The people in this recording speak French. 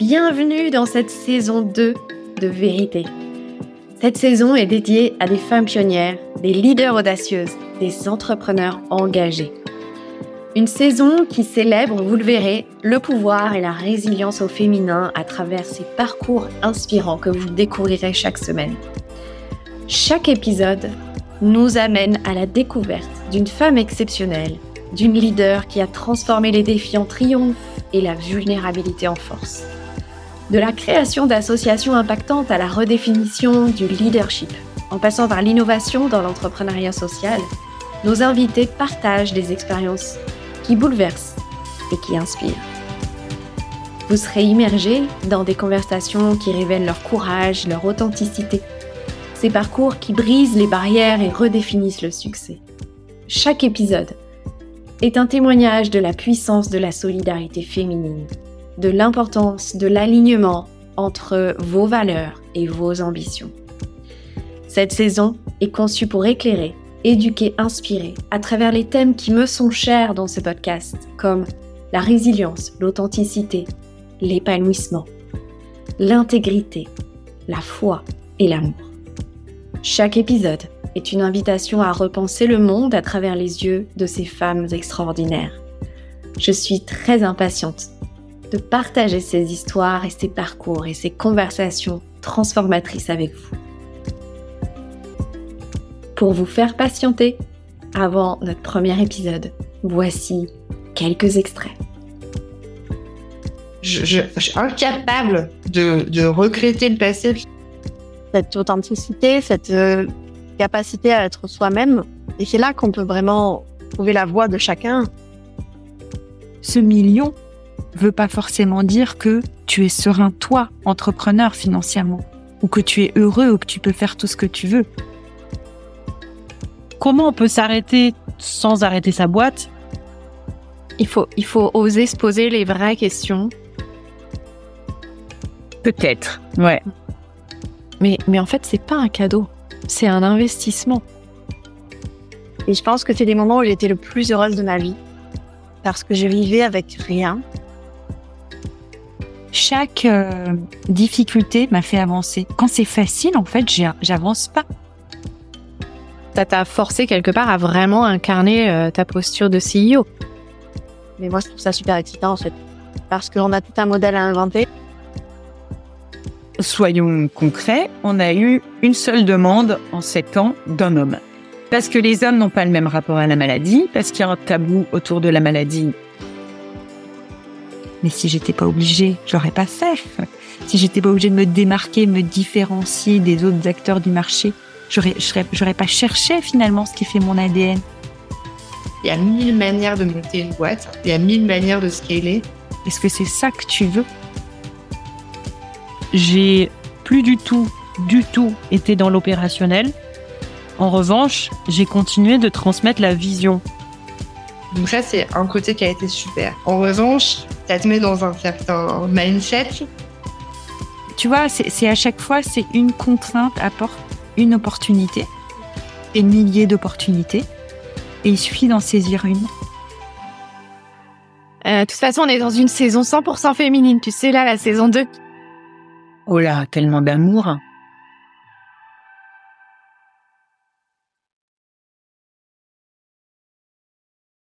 bienvenue dans cette saison 2 de Vérité. Cette saison est dédiée à des femmes pionnières, des leaders audacieuses, des entrepreneurs engagés. Une saison qui célèbre, vous le verrez, le pouvoir et la résilience au féminin à travers ces parcours inspirants que vous découvrirez chaque semaine. Chaque épisode nous amène à la découverte d'une femme exceptionnelle, d'une leader qui a transformé les défis en triomphe et la vulnérabilité en force. De la création d'associations impactantes à la redéfinition du leadership, en passant par l'innovation dans l'entrepreneuriat social, nos invités partagent des expériences qui bouleversent et qui inspirent. Vous serez immergés dans des conversations qui révèlent leur courage, leur authenticité, ces parcours qui brisent les barrières et redéfinissent le succès. Chaque épisode est un témoignage de la puissance de la solidarité féminine, de l'importance de l'alignement entre vos valeurs et vos ambitions. Cette saison est conçue pour éclairer, éduquer, inspirer à travers les thèmes qui me sont chers dans ce podcast, comme la résilience, l'authenticité, l'épanouissement, l'intégrité, la foi et l'amour. Chaque épisode est une invitation à repenser le monde à travers les yeux de ces femmes extraordinaires. Je suis très impatiente de partager ces histoires et ces parcours et ces conversations transformatrices avec vous. Pour vous faire patienter, avant notre premier épisode, voici quelques extraits. Je, suis incapable de, de regretter le passé. Cette authenticité, cette euh, capacité à être soi-même. Et c'est là qu'on peut vraiment trouver la voix de chacun. Ce million veut pas forcément dire que tu es serein, toi, entrepreneur financièrement, ou que tu es heureux, ou que tu peux faire tout ce que tu veux. Comment on peut s'arrêter sans arrêter sa boîte? Il faut, il faut oser se poser les vraies questions. Peut-être, ouais. Mais, mais en fait, c'est pas un cadeau c'est un investissement. Et je pense que c'est des moments où j'étais le plus heureuse de ma vie. Parce que je vivais avec rien. Chaque euh, difficulté m'a fait avancer. Quand c'est facile, en fait, j'avance pas. Ça t'a forcé quelque part à vraiment incarner euh, ta posture de CEO. Mais moi, je trouve ça super excitant, en fait. Parce qu'on a tout un modèle à inventer soyons concrets, on a eu une seule demande en sept ans d'un homme. Parce que les hommes n'ont pas le même rapport à la maladie, parce qu'il y a un tabou autour de la maladie. Mais si j'étais pas obligée, je l'aurais pas fait. Si j'étais pas obligée de me démarquer, me différencier des autres acteurs du marché, j'aurais, j'aurais pas cherché finalement ce qui fait mon ADN. Il y a mille manières de monter une boîte, il y a mille manières de scaler. Est-ce que c'est ça que tu veux? J'ai plus du tout, du tout été dans l'opérationnel. En revanche, j'ai continué de transmettre la vision. Donc ça, c'est un côté qui a été super. En revanche, ça te met dans un certain mindset. Tu vois, c'est à chaque fois, c'est une contrainte apporte une opportunité, des milliers d'opportunités, et il suffit d'en saisir une. Euh, de toute façon, on est dans une saison 100% féminine. Tu sais, là, la saison 2, Oh là, tellement d'amour.